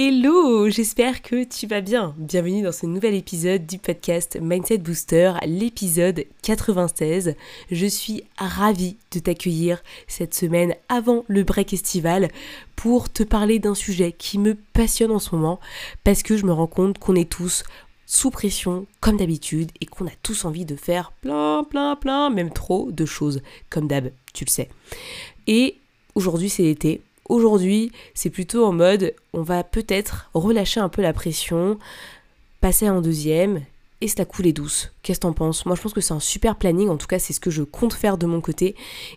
Hello, j'espère que tu vas bien. Bienvenue dans ce nouvel épisode du podcast Mindset Booster, l'épisode 96. Je suis ravie de t'accueillir cette semaine avant le break estival pour te parler d'un sujet qui me passionne en ce moment parce que je me rends compte qu'on est tous sous pression comme d'habitude et qu'on a tous envie de faire plein plein plein, même trop de choses comme d'hab, tu le sais. Et aujourd'hui c'est l'été, Aujourd'hui, c'est plutôt en mode on va peut-être relâcher un peu la pression, passer en deuxième et se la couler douce. Qu'est-ce que t'en penses? Moi je pense que c'est un super planning, en tout cas c'est ce que je compte faire de mon côté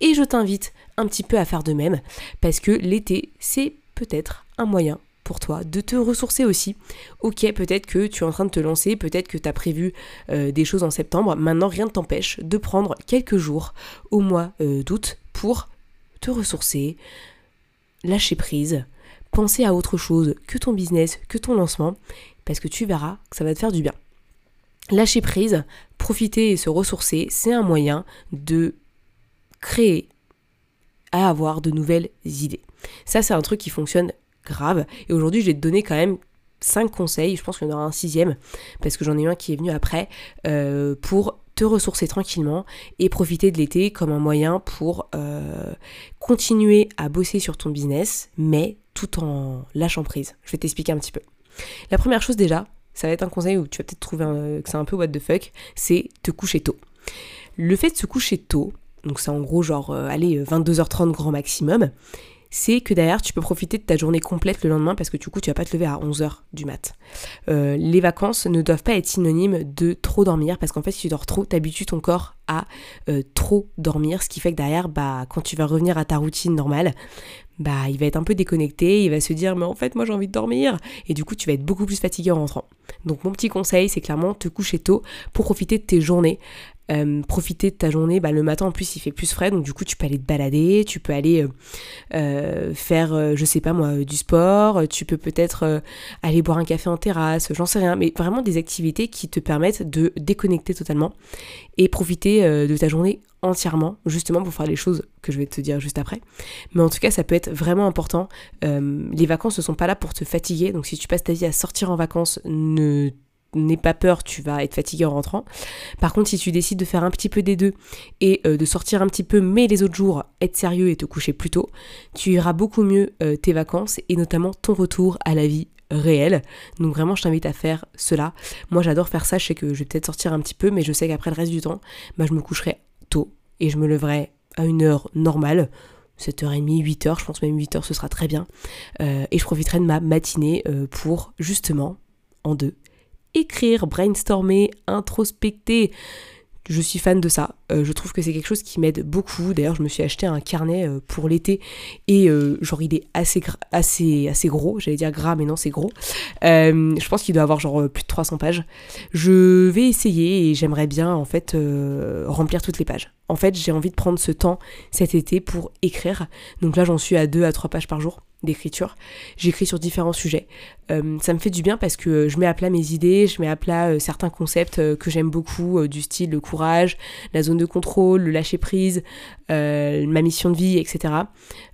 et je t'invite un petit peu à faire de même parce que l'été c'est peut-être un moyen pour toi de te ressourcer aussi. Ok, peut-être que tu es en train de te lancer, peut-être que tu as prévu euh, des choses en septembre, maintenant rien ne t'empêche de prendre quelques jours au mois euh, d'août pour te ressourcer, lâcher prise, penser à autre chose que ton business, que ton lancement, parce que tu verras que ça va te faire du bien. Lâcher prise, profiter et se ressourcer, c'est un moyen de créer à avoir de nouvelles idées. Ça, c'est un truc qui fonctionne grave. Et aujourd'hui, je vais te donner quand même 5 conseils, je pense qu'il y en aura un sixième, parce que j'en ai un qui est venu après, euh, pour te ressourcer tranquillement et profiter de l'été comme un moyen pour euh, continuer à bosser sur ton business, mais tout en lâchant prise. Je vais t'expliquer un petit peu. La première chose déjà, ça va être un conseil où tu vas peut-être trouver que c'est un peu what the fuck, c'est te coucher tôt. Le fait de se coucher tôt, donc c'est en gros genre, euh, allez, 22h30 grand maximum, c'est que derrière, tu peux profiter de ta journée complète le lendemain parce que du coup, tu vas pas te lever à 11h du mat. Euh, les vacances ne doivent pas être synonymes de trop dormir parce qu'en fait, si tu dors trop, t'habitues ton corps à euh, trop dormir, ce qui fait que derrière, bah, quand tu vas revenir à ta routine normale, bah, il va être un peu déconnecté, il va se dire, mais en fait, moi j'ai envie de dormir, et du coup, tu vas être beaucoup plus fatigué en rentrant. Donc, mon petit conseil, c'est clairement te coucher tôt pour profiter de tes journées. Euh, profiter de ta journée, bah, le matin en plus il fait plus frais, donc du coup tu peux aller te balader, tu peux aller euh, euh, faire, je sais pas moi, du sport, tu peux peut-être aller boire un café en terrasse, j'en sais rien, mais vraiment des activités qui te permettent de déconnecter totalement et profiter de ta journée entièrement, justement pour faire les choses que je vais te dire juste après. Mais en tout cas, ça peut être vraiment important. les vacances ne sont pas là pour te fatiguer, donc si tu passes ta vie à sortir en vacances, ne n'aie pas peur, tu vas être fatigué en rentrant. Par contre, si tu décides de faire un petit peu des deux et euh, de sortir un petit peu, mais les autres jours, être sérieux et te coucher plus tôt, tu iras beaucoup mieux euh, tes vacances et notamment ton retour à la vie réelle. Donc vraiment, je t'invite à faire cela. Moi, j'adore faire ça. Je sais que je vais peut-être sortir un petit peu, mais je sais qu'après le reste du temps, bah, je me coucherai et je me leverai à une heure normale. 7h30, 8h, je pense même 8h ce sera très bien. Euh, et je profiterai de ma matinée pour justement, en deux, écrire, brainstormer, introspecter. Je suis fan de ça. Euh, je trouve que c'est quelque chose qui m'aide beaucoup. D'ailleurs, je me suis acheté un carnet euh, pour l'été et euh, genre il est assez assez assez gros. J'allais dire gras, mais non, c'est gros. je pense qu'il doit avoir genre plus de 300 pages. Je vais essayer et j'aimerais bien en fait remplir toutes les pages. En fait, j'ai envie de prendre ce temps cet été pour écrire. Donc là, j'en suis à 2 à 3 pages par jour d'écriture. J'écris sur différents sujets. Euh, ça me fait du bien parce que je mets à plat mes idées, je mets à plat euh, certains concepts euh, que j'aime beaucoup, du style le courage, la zone de contrôle, le lâcher prise, ma mission de vie, etc.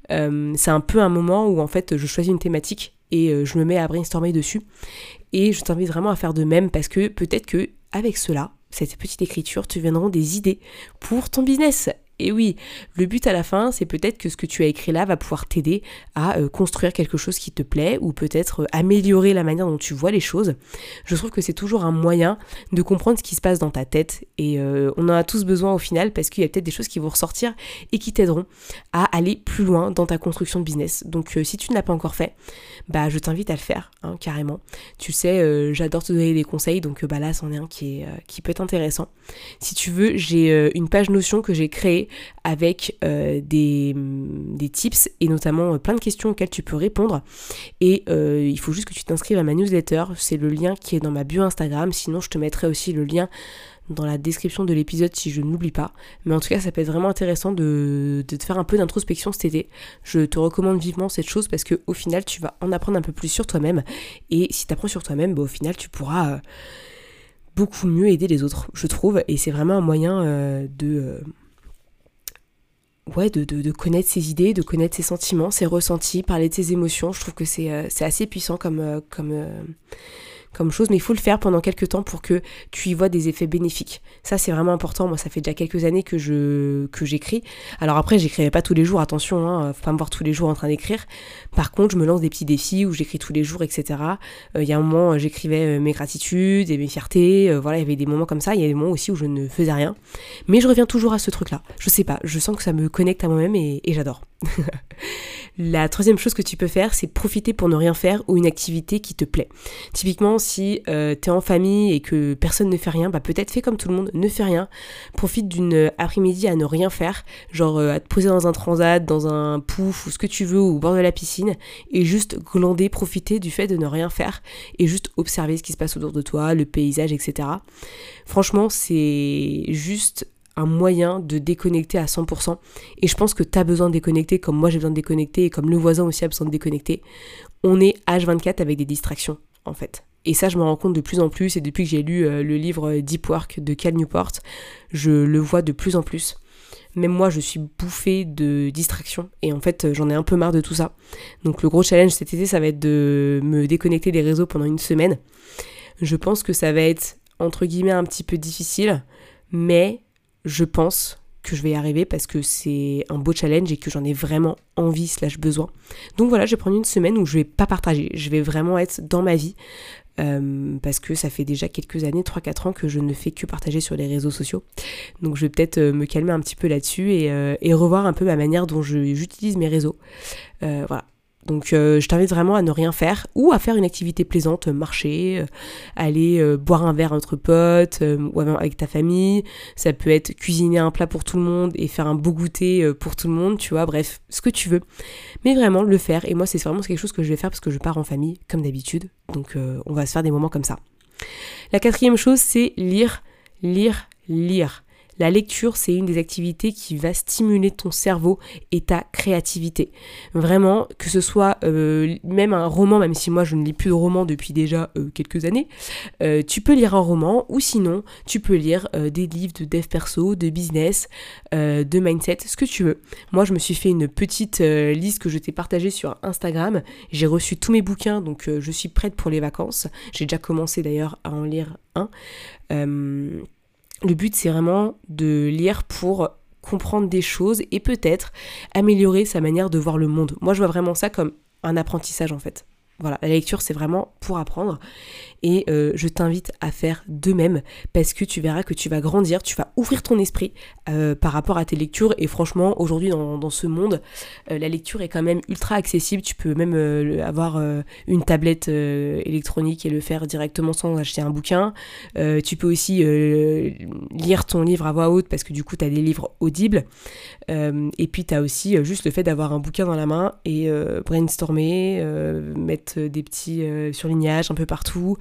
c'est un peu un moment où en fait je choisis une thématique et je me mets à brainstormer dessus. Et je t'invite vraiment à faire de même parce que peut-être que avec cela, cette petite écriture, tu viendront des idées pour ton business. Et oui, le but à la fin, c'est peut-être que ce que tu as écrit là va pouvoir t'aider à euh, construire quelque chose qui te plaît ou peut-être euh, améliorer la manière dont tu vois les choses. Je trouve que c'est toujours un moyen de comprendre ce qui se passe dans ta tête et euh, on en a tous besoin au final parce qu'il y a peut-être des choses qui vont ressortir et qui t'aideront à aller plus loin dans ta construction de business. Donc si tu ne l'as pas encore fait, bah je t'invite à le faire hein, carrément. Tu sais, j'adore te donner des conseils donc bah là c'en est un qui, qui peut être intéressant. Si tu veux, j'ai une page Notion que j'ai créée avec euh, des, des, tips et notamment plein de questions auxquelles tu peux répondre. Et il faut juste que tu t'inscrives à ma newsletter. C'est le lien qui est dans ma bio Instagram. Sinon, je te mettrai aussi le lien dans la description de l'épisode si je n'oublie pas. Mais en tout cas, ça peut être vraiment intéressant de, te faire un peu d'introspection cet été. Je te recommande vivement cette chose parce qu'au final, tu vas en apprendre un peu plus sur toi-même. Et si tu apprends sur toi-même, bah, au final, tu pourras euh, beaucoup mieux aider les autres, je trouve. Et c'est vraiment un moyen euh, de... Euh, ouais, de, de, connaître ses idées, de connaître ses sentiments, ses ressentis, parler de ses émotions. Je trouve que c'est assez puissant comme, comme, chose, mais il faut le faire pendant quelques temps pour que tu y vois des effets bénéfiques. Ça, c'est vraiment important. Moi, ça fait déjà quelques années que je que j'écris. Alors après, j'écrivais pas tous les jours, attention, hein, faut pas me voir tous les jours en train d'écrire. Par contre, je me lance des petits défis où j'écris tous les jours, etc. Euh, il y a un moment, euh, j'écrivais euh, mes gratitudes et mes fiertés. voilà, il y avait des moments comme ça. Il y a des moments aussi où je ne faisais rien. Mais je reviens toujours à ce truc-là. Je sais pas, je sens que ça me connecte à moi-même et j'adore. La troisième chose que tu peux faire, c'est profiter pour ne rien faire ou une activité qui te plaît. Typiquement, si euh, tu es en famille et que personne ne fait rien, bah peut-être fais comme tout le monde, ne fais rien. Profite d'une euh, après-midi à ne rien faire, genre euh, à te poser dans un transat, dans un pouf ou ce que tu veux au bord de la piscine et juste glander, profiter du fait de ne rien faire et juste observer ce qui se passe autour de toi, le paysage, etc. Franchement, c'est juste un moyen de déconnecter à 100%. Et je pense que tu as besoin de déconnecter comme moi j'ai besoin de déconnecter et comme le voisin aussi a besoin de déconnecter. On est H24 avec des distractions en fait. Et ça, je me rends compte de plus en plus, et depuis que j'ai lu euh, le livre Deep Work de Cal Newport, je le vois de plus en plus. Même moi, je suis bouffée de distractions, et en fait, j'en ai un peu marre de tout ça. Donc le gros challenge cet été, ça va être de me déconnecter des réseaux pendant une semaine. Je pense que ça va être, entre guillemets, un petit peu difficile, mais je pense que je vais y arriver parce que c'est un beau challenge et que j'en ai vraiment envie slash besoin. Donc voilà, je vais prendre une semaine où je vais pas partager, je vais vraiment être dans ma vie euh, parce que ça fait déjà quelques années, 3-4 ans que je ne fais que partager sur les réseaux sociaux. Donc je vais peut-être euh, me calmer un petit peu là-dessus et, euh, et, revoir un peu ma manière dont j'utilise mes réseaux. voilà, donc euh, je t'invite vraiment à ne rien faire ou à faire une activité plaisante, marcher, euh, aller euh, boire un verre entre potes ou avec ta famille. Ça peut être cuisiner un plat pour tout le monde et faire un beau goûter pour tout le monde, tu vois, bref, ce que tu veux. Mais vraiment le faire. Et moi c'est vraiment quelque chose que je vais faire parce que je pars en famille comme d'habitude. Donc on va se faire des moments comme ça. La quatrième chose c'est lire, lire, lire. La lecture, c'est une des activités qui va stimuler ton cerveau et ta créativité. Vraiment, que ce soit euh, même un roman, même si moi je ne lis plus de romans depuis déjà euh, quelques années, euh, tu peux lire un roman ou sinon tu peux lire des livres de dev perso, de business, de mindset, ce que tu veux. Moi, je me suis fait une petite liste que je t'ai partagée sur Instagram. J'ai reçu tous mes bouquins, donc je suis prête pour les vacances. J'ai déjà commencé d'ailleurs à en lire un. Le but, c'est vraiment de lire pour comprendre des choses et peut-être améliorer sa manière de voir le monde. Moi, je vois vraiment ça comme un apprentissage en fait. Voilà, la lecture c'est vraiment pour apprendre et euh, je t'invite à faire de même parce que tu verras que tu vas grandir, tu vas ouvrir ton esprit euh, par rapport à tes lectures. Et franchement aujourd'hui dans, ce monde euh, la lecture est quand même ultra accessible, tu peux même avoir une tablette électronique et le faire directement sans acheter un bouquin, tu peux aussi lire ton livre à voix haute parce que du coup tu as des livres audibles. Et puis tu as aussi juste le fait d'avoir un bouquin dans la main et brainstormer, mettre des petits surlignages un peu partout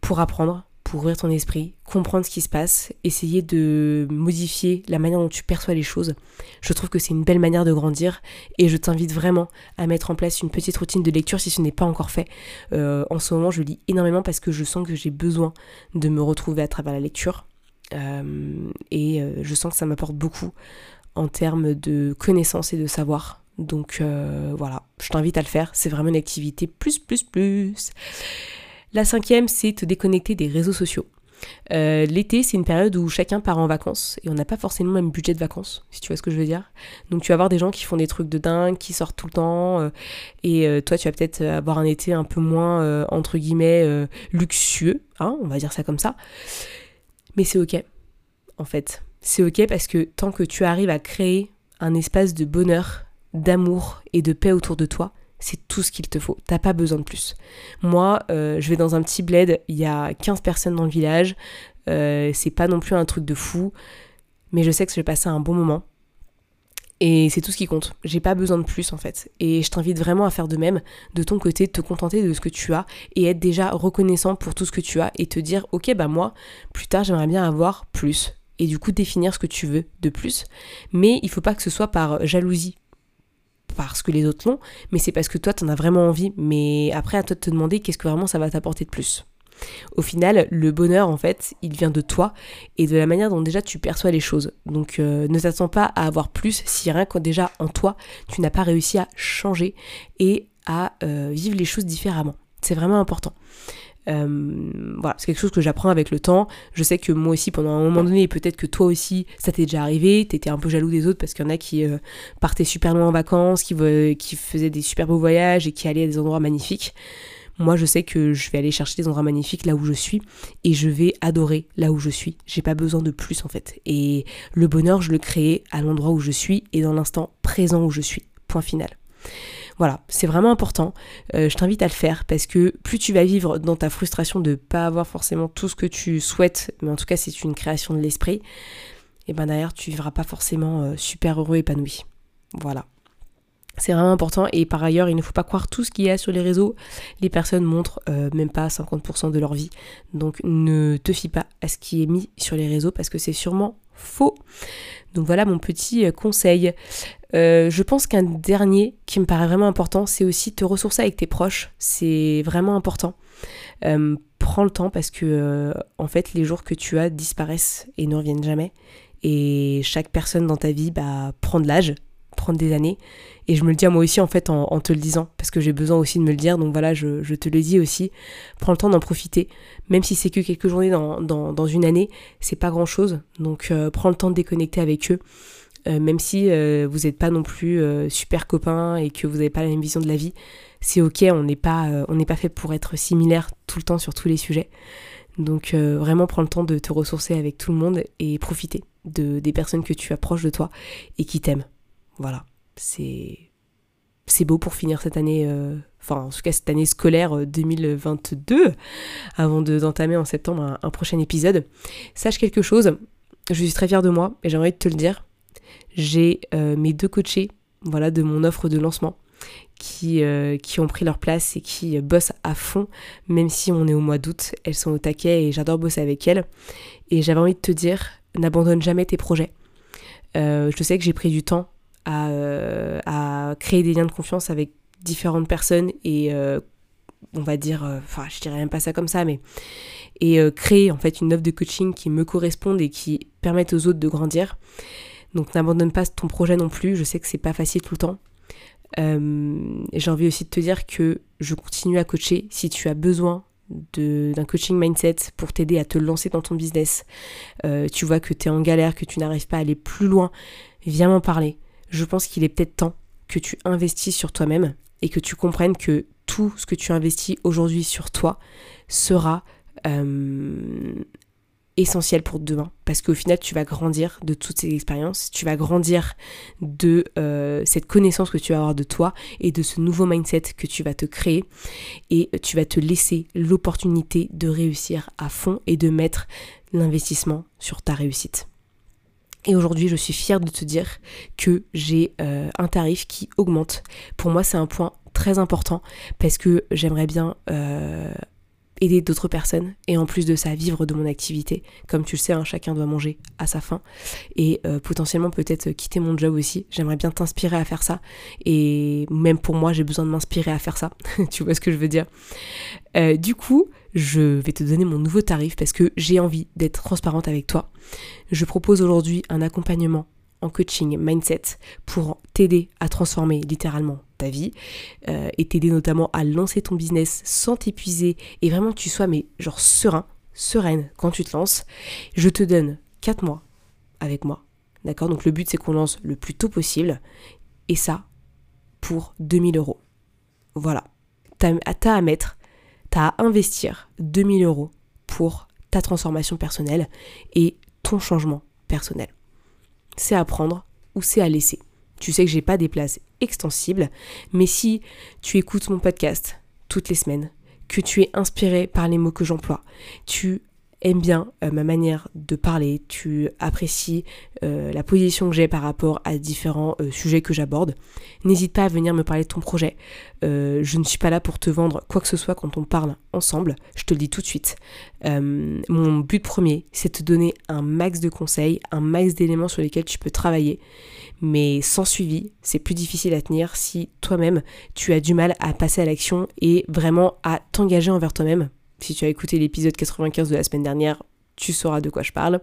pour apprendre, pour ouvrir ton esprit, comprendre ce qui se passe, essayer de modifier la manière dont tu perçois les choses. Je trouve que c'est une belle manière de grandir et je t'invite vraiment à mettre en place une petite routine de lecture si ce n'est pas encore fait. Euh, en ce moment, je lis énormément parce que je sens que j'ai besoin de me retrouver à travers la lecture. Euh, et je sens que ça m'apporte beaucoup en termes de connaissances et de savoir. Donc euh, voilà, je t'invite à le faire. C'est vraiment une activité plus, plus, plus. La cinquième, c'est te déconnecter des réseaux sociaux. Euh, l'été, c'est une période où chacun part en vacances et on n'a pas forcément le même budget de vacances, si tu vois ce que je veux dire. Donc tu vas avoir des gens qui font des trucs de dingue, qui sortent tout le temps, euh, et toi tu vas peut-être avoir un été un peu moins, entre guillemets, luxueux, hein, on va dire ça comme ça. Mais c'est ok, en fait. C'est ok parce que tant que tu arrives à créer un espace de bonheur d'amour et de paix autour de toi, c'est tout ce qu'il te faut. T'as pas besoin de plus. Moi, euh, je vais dans un petit bled, il y a 15 personnes dans le village, euh, c'est pas non plus un truc de fou, mais je sais que je vais passer un bon moment. Et c'est tout ce qui compte. J'ai pas besoin de plus en fait. Et je t'invite vraiment à faire de même, de ton côté, te contenter de ce que tu as et être déjà reconnaissant pour tout ce que tu as et te dire, ok, bah moi, plus tard, j'aimerais bien avoir plus. Et du coup, définir ce que tu veux de plus. Mais il faut pas que ce soit par jalousie parce que les autres l'ont, mais c'est parce que toi, tu en as vraiment envie. Mais après, à toi de te demander qu'est-ce que vraiment ça va t'apporter de plus. Au final, le bonheur, en fait, il vient de toi et de la manière dont déjà tu perçois les choses. Donc euh, ne t'attends pas à avoir plus si rien que déjà en toi, tu n'as pas réussi à changer et à euh, vivre les choses différemment. C'est vraiment important. Euh, voilà, c'est quelque chose que j'apprends avec le temps. Je sais que moi aussi, pendant un moment donné, et peut-être que toi aussi, ça t'est déjà arrivé, t'étais un peu jaloux des autres parce qu'il y en a qui partaient super loin en vacances, qui, qui faisaient des super beaux voyages et qui allaient à des endroits magnifiques. Moi, je sais que je vais aller chercher des endroits magnifiques là où je suis et je vais adorer là où je suis. J'ai pas besoin de plus en fait. Et le bonheur, je le crée à l'endroit où je suis et dans l'instant présent où je suis. Point final. Voilà, c'est vraiment important. Euh, je t'invite à le faire parce que plus tu vas vivre dans ta frustration de pas avoir forcément tout ce que tu souhaites, mais en tout cas c'est une création de l'esprit, et ben derrière tu vivras pas forcément euh, super heureux, épanoui. Voilà. C'est vraiment important et par ailleurs il ne faut pas croire tout ce qu'il y a sur les réseaux. Les personnes montrent euh, même pas 50% de leur vie. Donc ne te fie pas à ce qui est mis sur les réseaux parce que c'est sûrement faux. Donc voilà mon petit conseil. Euh, je pense qu'un dernier qui me paraît vraiment important, c'est aussi te ressourcer avec tes proches. C'est vraiment important. prends le temps parce que en fait les jours que tu as disparaissent et ne reviennent jamais. Et chaque personne dans ta vie bah, prend de l'âge, prendre des années. Et je me le dis à moi aussi en fait en, te le disant, parce que j'ai besoin aussi de me le dire. Donc voilà, je, te le dis aussi. Prends le temps d'en profiter. Même si c'est que quelques journées dans, dans, une année, c'est pas grand chose. Donc euh, prends le temps de déconnecter avec eux. Euh, même si euh, vous n'êtes pas non plus super copains et que vous n'avez pas la même vision de la vie, c'est ok, on n'est pas, pas fait pour être similaire tout le temps sur tous les sujets. Donc vraiment prends le temps de te ressourcer avec tout le monde et profiter de, des personnes que tu approches de toi et qui t'aiment. Voilà, c'est c'est beau pour finir cette année, euh, enfin en tout cas cette année scolaire 2022, euh, avant d'entamer en septembre un, prochain épisode. Sache quelque chose, je suis très fière de moi et j'aimerais te le dire. J'ai euh, mes deux coachés, voilà, de mon offre de lancement, qui, qui ont pris leur place et qui bossent à fond, même si on est au mois d'août. Elles sont au taquet et j'adore bosser avec elles. Et j'avais envie de te dire, n'abandonne jamais tes projets. je sais que j'ai pris du temps euh, à, créer des liens de confiance avec différentes personnes et euh, on va dire, euh, enfin je dirais même pas ça comme ça, mais et créer en fait une offre de coaching qui me corresponde et qui permette aux autres de grandir. Donc n'abandonne pas ton projet non plus, je sais que c'est pas facile tout le temps. J'ai envie aussi de te dire que je continue à coacher si tu as besoin d'un coaching mindset pour t'aider à te lancer dans ton business. tu vois que tu es en galère, que tu n'arrives pas à aller plus loin, viens m'en parler je pense qu'il est peut-être temps que tu investisses sur toi-même et que tu comprennes que tout ce que tu investis aujourd'hui sur toi sera euh, essentiel pour demain parce qu'au final tu vas grandir de toutes ces expériences, tu vas grandir de euh, cette connaissance que tu vas avoir de toi et de ce nouveau mindset que tu vas te créer et tu vas te laisser l'opportunité de réussir à fond et de mettre l'investissement sur ta réussite. Et aujourd'hui, je suis fière de te dire que j'ai euh, un tarif qui augmente. Pour moi, c'est un point très important parce que j'aimerais bien euh, aider d'autres personnes et en plus de ça, vivre de mon activité. Comme tu le sais, hein, chacun doit manger à sa faim et euh, potentiellement peut-être quitter mon job aussi. J'aimerais bien t'inspirer à faire ça et même pour moi, j'ai besoin de m'inspirer à faire ça. tu vois ce que je veux dire? Du coup, je vais te donner mon nouveau tarif parce que j'ai envie d'être transparente avec toi. Je propose aujourd'hui un accompagnement en coaching mindset pour t'aider à transformer littéralement ta vie euh, et t'aider notamment à lancer ton business sans t'épuiser et vraiment que tu sois mais genre serein, sereine quand tu te lances. Je te donne 4 mois avec moi. D'accord? Donc le but c'est qu'on lance le plus tôt possible et ça pour 2000 euros. Voilà. T'as à mettre à investir 2000 euros pour ta transformation personnelle et ton changement personnel. C'est à prendre ou c'est à laisser. Tu sais que j'ai pas des places extensibles, mais si tu écoutes mon podcast toutes les semaines, que tu es inspiré par les mots que j'emploie, tu aimes bien euh, ma manière de parler, tu apprécies euh, la position que j'ai par rapport à différents euh, sujets que j'aborde, n'hésite pas à venir me parler de ton projet. je ne suis pas là pour te vendre quoi que ce soit quand on parle ensemble, je te le dis tout de suite. mon but premier, c'est de te donner un max de conseils, un max d'éléments sur lesquels tu peux travailler. Mais sans suivi, c'est plus difficile à tenir si toi-même tu as du mal à passer à l'action et vraiment à t'engager envers toi-même si tu as écouté l'épisode 95 de la semaine dernière, tu sauras de quoi je parle.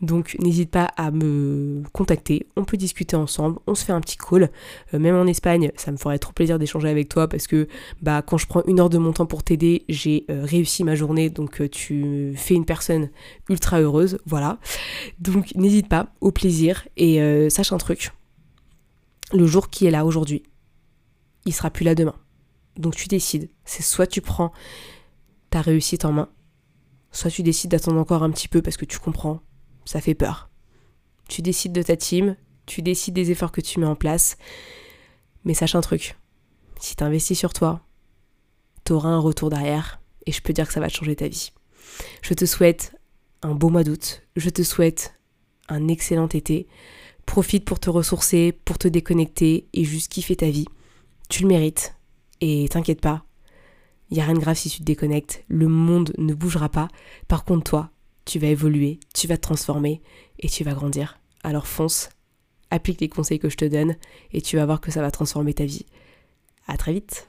Donc n'hésite pas à me contacter, on peut discuter ensemble, on se fait un petit call. Euh, même en Espagne, ça me ferait trop plaisir d'échanger avec toi parce que bah, quand je prends une heure de mon temps pour t'aider, j'ai euh, réussi ma journée, donc euh, tu fais une personne ultra heureuse, voilà. Donc n'hésite pas, au plaisir, et sache un truc, le jour qui est là aujourd'hui, il sera plus là demain. Donc tu décides, c'est soit tu prends ta réussite en main, soit tu décides d'attendre encore un petit peu parce que tu comprends, ça fait peur. Tu décides de ta team, tu décides des efforts que tu mets en place, mais sache un truc, si tu investis sur toi, tu auras un retour derrière et je peux dire que ça va changer ta vie. Je te souhaite un beau mois d'août, je te souhaite un excellent été. Profite pour te ressourcer, pour te déconnecter et juste kiffer ta vie. Tu le mérites. Et t'inquiète pas, il n'y a rien de grave si tu te déconnectes, le monde ne bougera pas. Par contre, toi, tu vas évoluer, tu vas te transformer et tu vas grandir. Alors fonce, applique les conseils que je te donne et tu vas voir que ça va transformer ta vie. À très vite!